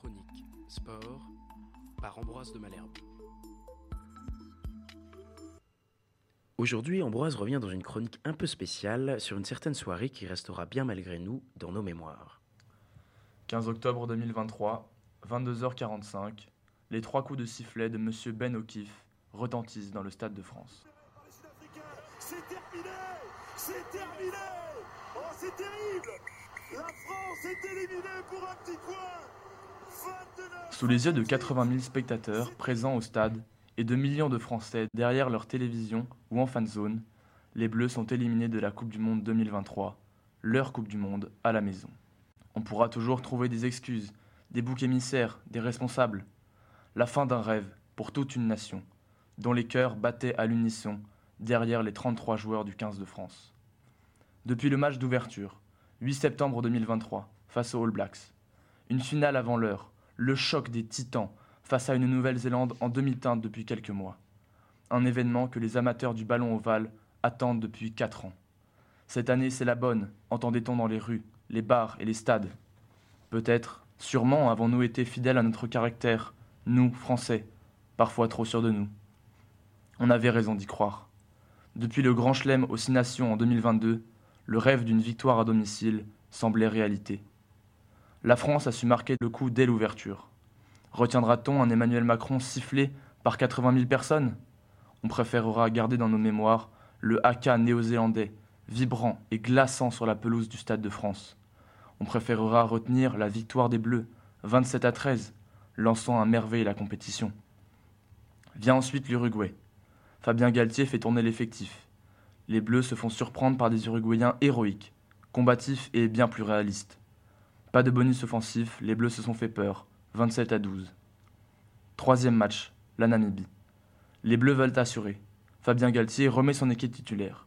chronique Sport par Ambroise de Malherbe. Aujourd'hui, Ambroise revient dans une chronique un peu spéciale sur une certaine soirée qui restera bien malgré nous dans nos mémoires. 15 octobre 2023, 22h45, les trois coups de sifflet de Monsieur Ben O'Keefe retentissent dans le Stade de France. C'est terminé C'est terminé Oh, c'est terrible La France est éliminée pour un petit coin 29 Sous les yeux de 80 000 spectateurs présents au stade et de millions de Français derrière leur télévision ou en fan zone, les Bleus sont éliminés de la Coupe du Monde 2023, leur Coupe du Monde à la maison. On pourra toujours trouver des excuses, des boucs émissaires, des responsables. La fin d'un rêve pour toute une nation, dont les cœurs battaient à l'unisson derrière les 33 joueurs du 15 de France. Depuis le match d'ouverture, 8 septembre 2023, face aux All Blacks, une finale avant l'heure, le choc des titans face à une Nouvelle-Zélande en demi-teinte depuis quelques mois. Un événement que les amateurs du ballon ovale attendent depuis 4 ans. Cette année, c'est la bonne, entendait-on dans les rues, les bars et les stades. Peut-être, sûrement avons-nous été fidèles à notre caractère, nous, Français, parfois trop sûrs de nous. On avait raison d'y croire. Depuis le Grand Chelem aux Six Nations en 2022, le rêve d'une victoire à domicile semblait réalité. La France a su marquer le coup dès l'ouverture. Retiendra-t-on un Emmanuel Macron sifflé par 80 000 personnes? On préférera garder dans nos mémoires le haka néo-zélandais, vibrant et glaçant sur la pelouse du Stade de France. On préférera retenir la victoire des Bleus, 27 à 13, lançant à merveille la compétition. Vient ensuite l'Uruguay. Fabien Galtier fait tourner l'effectif. Les Bleus se font surprendre par des Uruguayens héroïques, combatifs et bien plus réalistes. Pas de bonus offensif, les Bleus se sont fait peur, 27 à 12. Troisième match, la Namibie. Les Bleus veulent assurer. Fabien Galtier remet son équipe titulaire.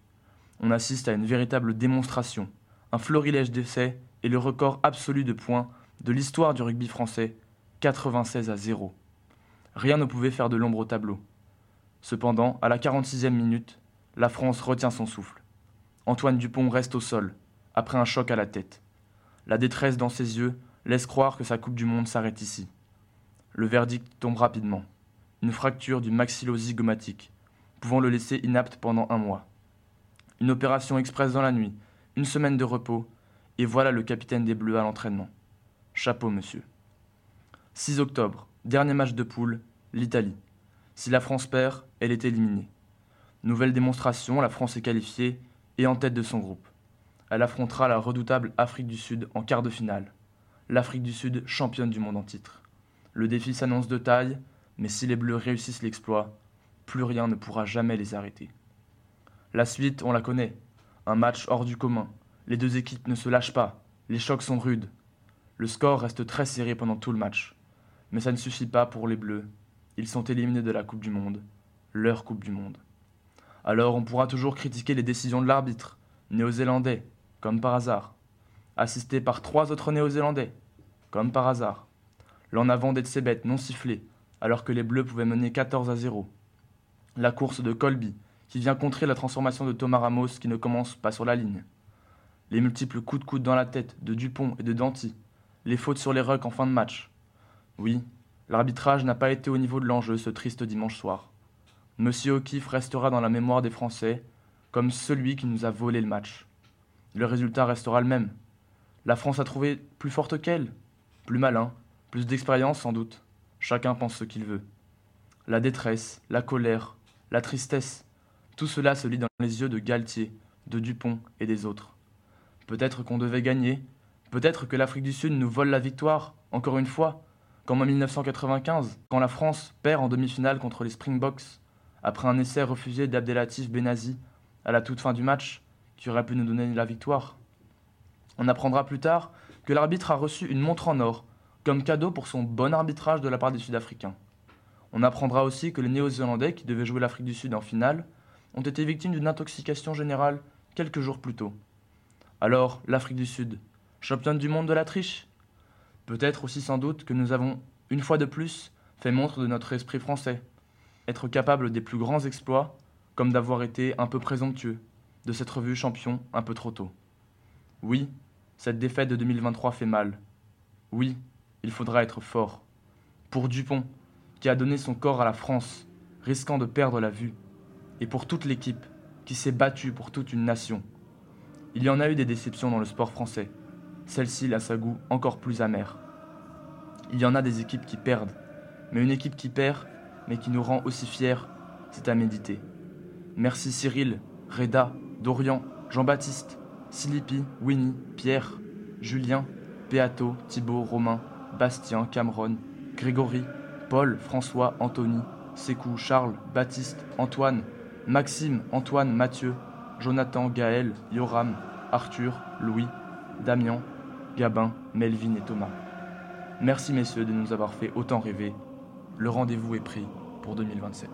On assiste à une véritable démonstration, un florilège d'essais et le record absolu de points de l'histoire du rugby français, 96 à 0. Rien ne pouvait faire de l'ombre au tableau. Cependant, à la 46e minute, la France retient son souffle. Antoine Dupont reste au sol, après un choc à la tête. La détresse dans ses yeux laisse croire que sa Coupe du Monde s'arrête ici. Le verdict tombe rapidement. Une fracture du maxillo-zygomatique, pouvant le laisser inapte pendant un mois. Une opération express dans la nuit, une semaine de repos, et voilà le capitaine des Bleus à l'entraînement. Chapeau, monsieur. 6 octobre, dernier match de poule, l'Italie. Si la France perd, elle est éliminée. Nouvelle démonstration, la France est qualifiée et en tête de son groupe. Elle affrontera la redoutable Afrique du Sud en quart de finale. L'Afrique du Sud championne du monde en titre. Le défi s'annonce de taille, mais si les Bleus réussissent l'exploit, plus rien ne pourra jamais les arrêter. La suite, on la connaît. Un match hors du commun. Les deux équipes ne se lâchent pas. Les chocs sont rudes. Le score reste très serré pendant tout le match. Mais ça ne suffit pas pour les Bleus. Ils sont éliminés de la Coupe du Monde. Leur Coupe du Monde. Alors on pourra toujours critiquer les décisions de l'arbitre, néo-zélandais, comme par hasard. Assisté par trois autres néo-zélandais, comme par hasard. L'en avant d'Etsebet non sifflé, alors que les Bleus pouvaient mener 14 à 0. La course de Colby, qui vient contrer la transformation de Thomas Ramos qui ne commence pas sur la ligne. Les multiples coups de coude dans la tête de Dupont et de Danty. Les fautes sur les rucks en fin de match. Oui, l'arbitrage n'a pas été au niveau de l'enjeu ce triste dimanche soir. Monsieur O'Keefe restera dans la mémoire des Français comme celui qui nous a volé le match. Le résultat restera le même. La France a trouvé plus forte qu'elle, plus malin, plus d'expérience sans doute. Chacun pense ce qu'il veut. La détresse, la colère, la tristesse, tout cela se lit dans les yeux de Galtier, de Dupont et des autres. Peut-être qu'on devait gagner, peut-être que l'Afrique du Sud nous vole la victoire, encore une fois, comme en 1995, quand la France perd en demi-finale contre les Springboks, après un essai refusé d'Abdelatif Benazi à la toute fin du match, qui aurait pu nous donner la victoire. On apprendra plus tard que l'arbitre a reçu une montre en or, comme cadeau pour son bon arbitrage de la part des Sud-Africains. On apprendra aussi que les Néo-Zélandais, qui devaient jouer l'Afrique du Sud en finale, ont été victimes d'une intoxication générale quelques jours plus tôt. Alors, l'Afrique du Sud, championne du monde de la triche? Peut-être aussi sans doute que nous avons, une fois de plus, fait montre de notre esprit français. Être capable des plus grands exploits, comme d'avoir été un peu présomptueux, de s'être vu champion un peu trop tôt. Oui, cette défaite de 2023 fait mal. Oui, il faudra être fort. Pour Dupont, qui a donné son corps à la France, risquant de perdre la vue, et pour toute l'équipe qui s'est battue pour toute une nation. Il y en a eu des déceptions dans le sport français. Celle-ci a sa goût encore plus amer. Il y en a des équipes qui perdent, mais une équipe qui perd, mais qui nous rend aussi fiers, c'est à méditer. Merci Cyril, Reda, Dorian, Jean-Baptiste, Silipi, Winnie, Pierre, Julien, Beato, Thibaut, Romain, Bastien, Cameron, Grégory, Paul, François, Anthony, Sékou, Charles, Baptiste, Antoine, Maxime, Antoine, Mathieu, Jonathan, Gaël, Yoram, Arthur, Louis, Damien, Gabin, Melvin et Thomas. Merci messieurs de nous avoir fait autant rêver. Le rendez-vous est pris pour 2027.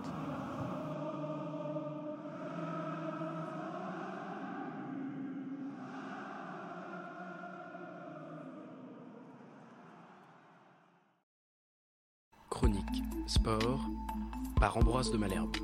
Sport par Ambroise de Malherbe.